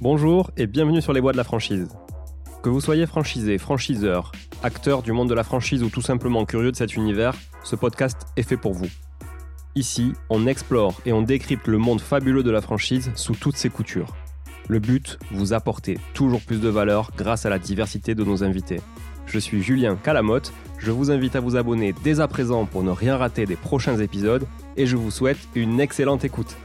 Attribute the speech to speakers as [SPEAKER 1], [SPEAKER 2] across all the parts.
[SPEAKER 1] Bonjour et bienvenue sur les voies de la franchise. Que vous soyez franchisé, franchiseur, acteur du monde de la franchise ou tout simplement curieux de cet univers, ce podcast est fait pour vous. Ici, on explore et on décrypte le monde fabuleux de la franchise sous toutes ses coutures. Le but, vous apporter toujours plus de valeur grâce à la diversité de nos invités. Je suis Julien Calamotte, je vous invite à vous abonner dès à présent pour ne rien rater des prochains épisodes et je vous souhaite une excellente écoute.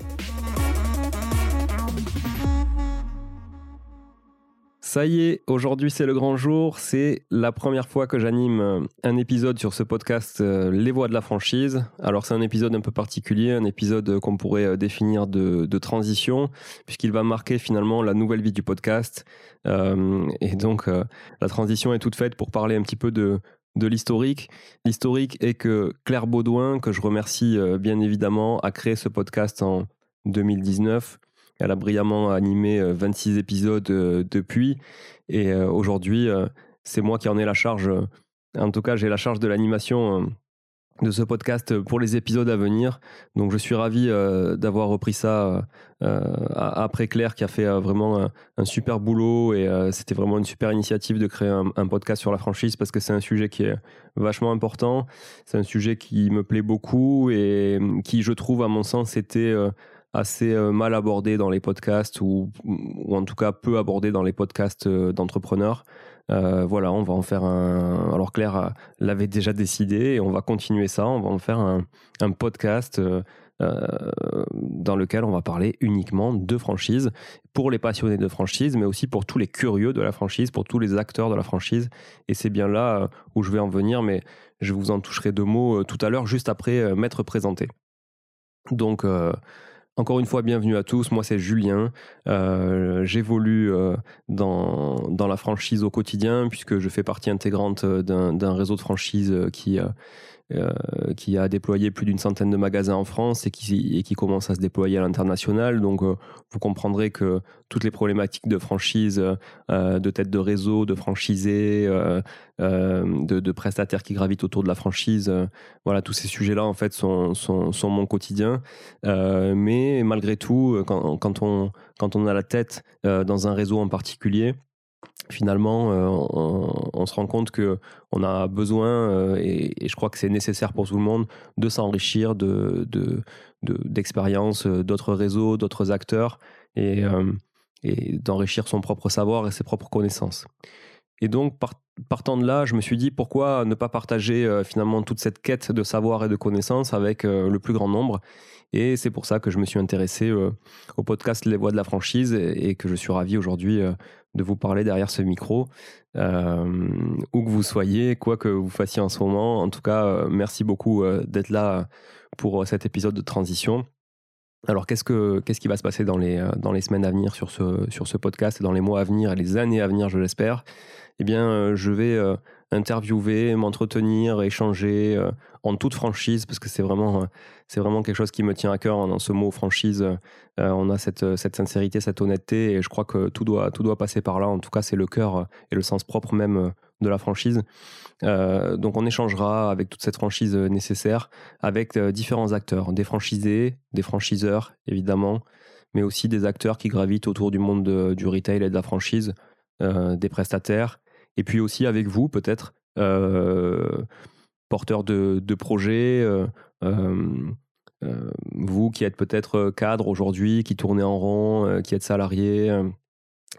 [SPEAKER 1] Ça y est, aujourd'hui c'est le grand jour. C'est la première fois que j'anime euh, un épisode sur ce podcast euh, Les voix de la franchise. Alors c'est un épisode un peu particulier, un épisode euh, qu'on pourrait définir de, transition, puisqu'il va marquer finalement la nouvelle vie du podcast. et donc la transition est toute faite pour parler un petit peu de, de l'historique. L'historique est que Claire Baudouin, que je remercie bien évidemment, a créé ce podcast en 2019 elle a brillamment animé 26 euh, épisodes euh, depuis. Et euh, aujourd'hui, c'est moi qui en ai la charge. En tout cas, j'ai la charge de l'animation de ce podcast pour les épisodes à venir. Donc je suis ravi d'avoir repris ça après Claire qui a fait vraiment un, super boulot et c'était vraiment une super initiative de créer un, un podcast sur la franchise parce que c'est un sujet qui est vachement important. C'est un sujet qui me plaît beaucoup et qui, je trouve, à mon sens, était assez euh, mal abordé dans les podcasts ou, en tout cas peu abordé dans les podcasts euh, d'entrepreneurs. Euh, voilà, on va en faire un. Alors Claire l'avait déjà décidé et on va continuer ça. On va en faire un podcast dans lequel on va parler uniquement de franchise pour les passionnés de franchise, mais aussi pour tous les curieux de la franchise, pour tous les acteurs de la franchise. Et c'est bien là où je vais en venir, mais je vous en toucherai deux mots tout à l'heure, juste après m'être présenté. Donc encore une fois, bienvenue à tous. Moi, c'est Julien. Euh, j'évolue euh, dans, dans la franchise au quotidien puisque je fais partie intégrante euh, d'un réseau de franchise qui euh, qui a déployé plus d'une centaine de magasins en France et qui, commence à se déployer à l'international. Donc, euh, vous comprendrez que toutes les problématiques de franchise, euh, de tête de réseau, de franchisés, de, prestataires qui gravitent autour de la franchise, voilà, tous ces sujets-là, en fait, sont, mon quotidien. mais malgré tout, quand on a la tête dans un réseau en particulier, finalement, euh, on, se rend compte que on a besoin, euh, et, je crois que c'est nécessaire pour tout le monde, de s'enrichir de, d'expériences euh, d'autres réseaux, d'autres acteurs, et, et d'enrichir son propre savoir et ses propres connaissances. Et donc, partant de là, je me suis dit pourquoi ne pas partager finalement toute cette quête de savoir et de connaissances avec le plus grand nombre. Et c'est pour ça que je me suis intéressé au podcast Les Voix de la franchise et, que je suis ravi aujourd'hui de vous parler derrière ce micro, euh, où que vous soyez, quoi que vous fassiez en ce moment. En tout cas, euh, merci beaucoup euh, d'être là pour cet épisode de transition. Alors, qu'est-ce, que, qu'est-ce qui va se passer dans les, dans les semaines à venir sur ce, sur ce podcast dans les mois à venir et les années à venir, je l'espère? Eh bien, je vais interviewer, m'entretenir, échanger euh, en toute franchise, parce que c'est vraiment, euh, c'est vraiment quelque chose qui me tient à cœur hein, dans ce mot franchise. Euh, on a cette, cette sincérité, cette honnêteté, et je crois que tout doit, tout doit passer par là. En tout cas, c'est le cœur et le sens propre même de la franchise. donc on échangera avec toute cette franchise nécessaire, avec différents acteurs, des franchisés, des franchiseurs évidemment, mais aussi des acteurs qui gravitent autour du monde du retail et de la franchise, des prestataires, et puis aussi avec vous peut-être, euh, porteur de, de projets, euh, euh, vous qui êtes peut-être cadre aujourd'hui, qui tournez en rond, qui êtes salarié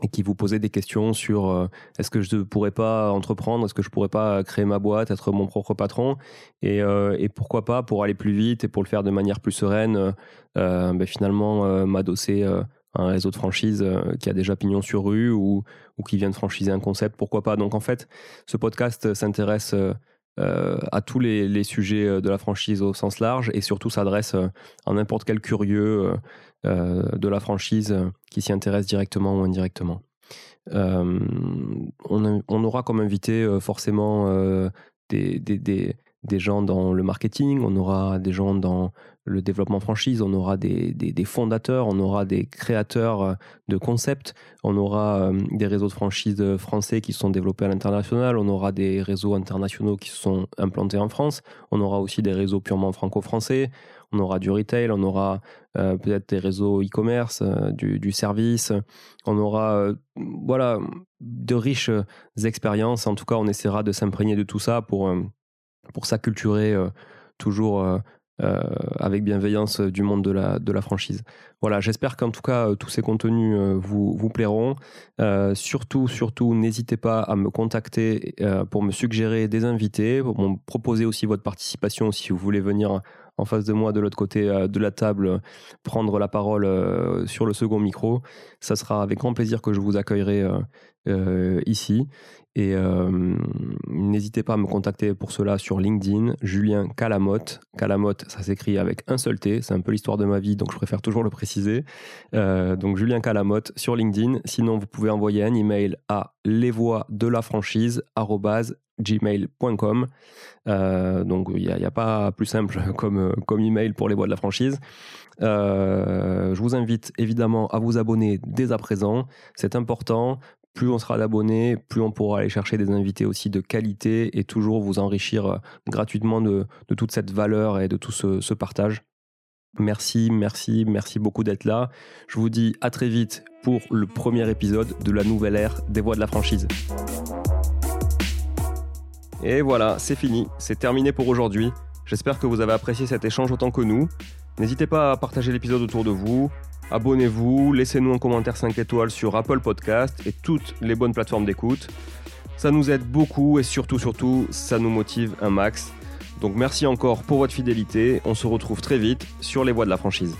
[SPEAKER 1] et qui vous posez des questions sur est-ce que je ne pourrais pas entreprendre, est-ce que je ne pourrais pas créer ma boîte, être mon propre patron, et, et, pourquoi pas pour aller plus vite et pour le faire de manière plus sereine, ben finalement m'adosser un réseau de franchise euh, qui a déjà pignon sur rue ou, ou qui vient de franchiser un concept, pourquoi pas. Donc en fait, ce podcast s'intéresse euh, euh, à tous les, sujets de la franchise au sens large et surtout s'adresse à n'importe quel curieux de la franchise qui s'y intéresse directement ou indirectement. On, on, aura comme invité forcément des, des, des, des gens dans le marketing, on aura des gens dans le développement franchise, on aura des, fondateurs, on aura des créateurs euh, de concepts, on aura euh, des réseaux de franchise français qui sont développés à l'international, on aura des réseaux internationaux qui sont implantés en France, on aura aussi des réseaux purement franco-français, on aura du retail, on aura peut-être des réseaux e-commerce, du, service, on aura voilà de riches expériences. En tout cas, on essaiera de s'imprégner de tout ça pour, pour s'acculturer toujours euh, avec bienveillance du monde de la, de la franchise. Voilà, j'espère qu'en tout cas tous ces contenus euh, vous, vous plairont. Euh, surtout, surtout, n'hésitez pas à me contacter pour me suggérer des invités, pour me proposer aussi votre participation si vous voulez venir en face de moi, de l'autre côté de la table, prendre la parole sur le second micro. Ça sera avec grand plaisir que je vous accueillerai ici. Et euh, n'hésitez pas à me contacter pour cela sur LinkedIn, Julien Calamotte. Calamotte, ça s'écrit avec un seul T, c'est un peu l'histoire de ma vie, donc je préfère toujours le préciser. Euh, donc Julien Calamotte sur LinkedIn. Sinon, vous pouvez envoyer un email à lesvoixdelafranchise.gmail.com. Euh, donc il n'y a, pas plus simple comme, comme email pour les voix de la franchise. Euh, je vous invite évidemment à vous abonner dès à présent. C'est important plus on sera d'abonnés, plus on pourra aller chercher des invités aussi de qualité et toujours vous enrichir euh, gratuitement de, toute cette valeur et de tout ce, partage. Merci, merci, merci beaucoup d'être là. Je vous dis à très vite pour le premier épisode de la nouvelle ère des voix de la franchise. Et voilà, c'est fini, c'est terminé pour aujourd'hui. J'espère que vous avez apprécié cet échange autant que nous. N'hésitez pas à partager l'épisode autour de vous, Abonnez-vous, laissez-nous un commentaire 5 étoiles sur Apple Podcast et toutes les bonnes plateformes d'écoute. Ça nous aide beaucoup et surtout, surtout, ça nous motive un max. Donc merci encore pour votre fidélité. On se retrouve très vite sur les voies de la franchise.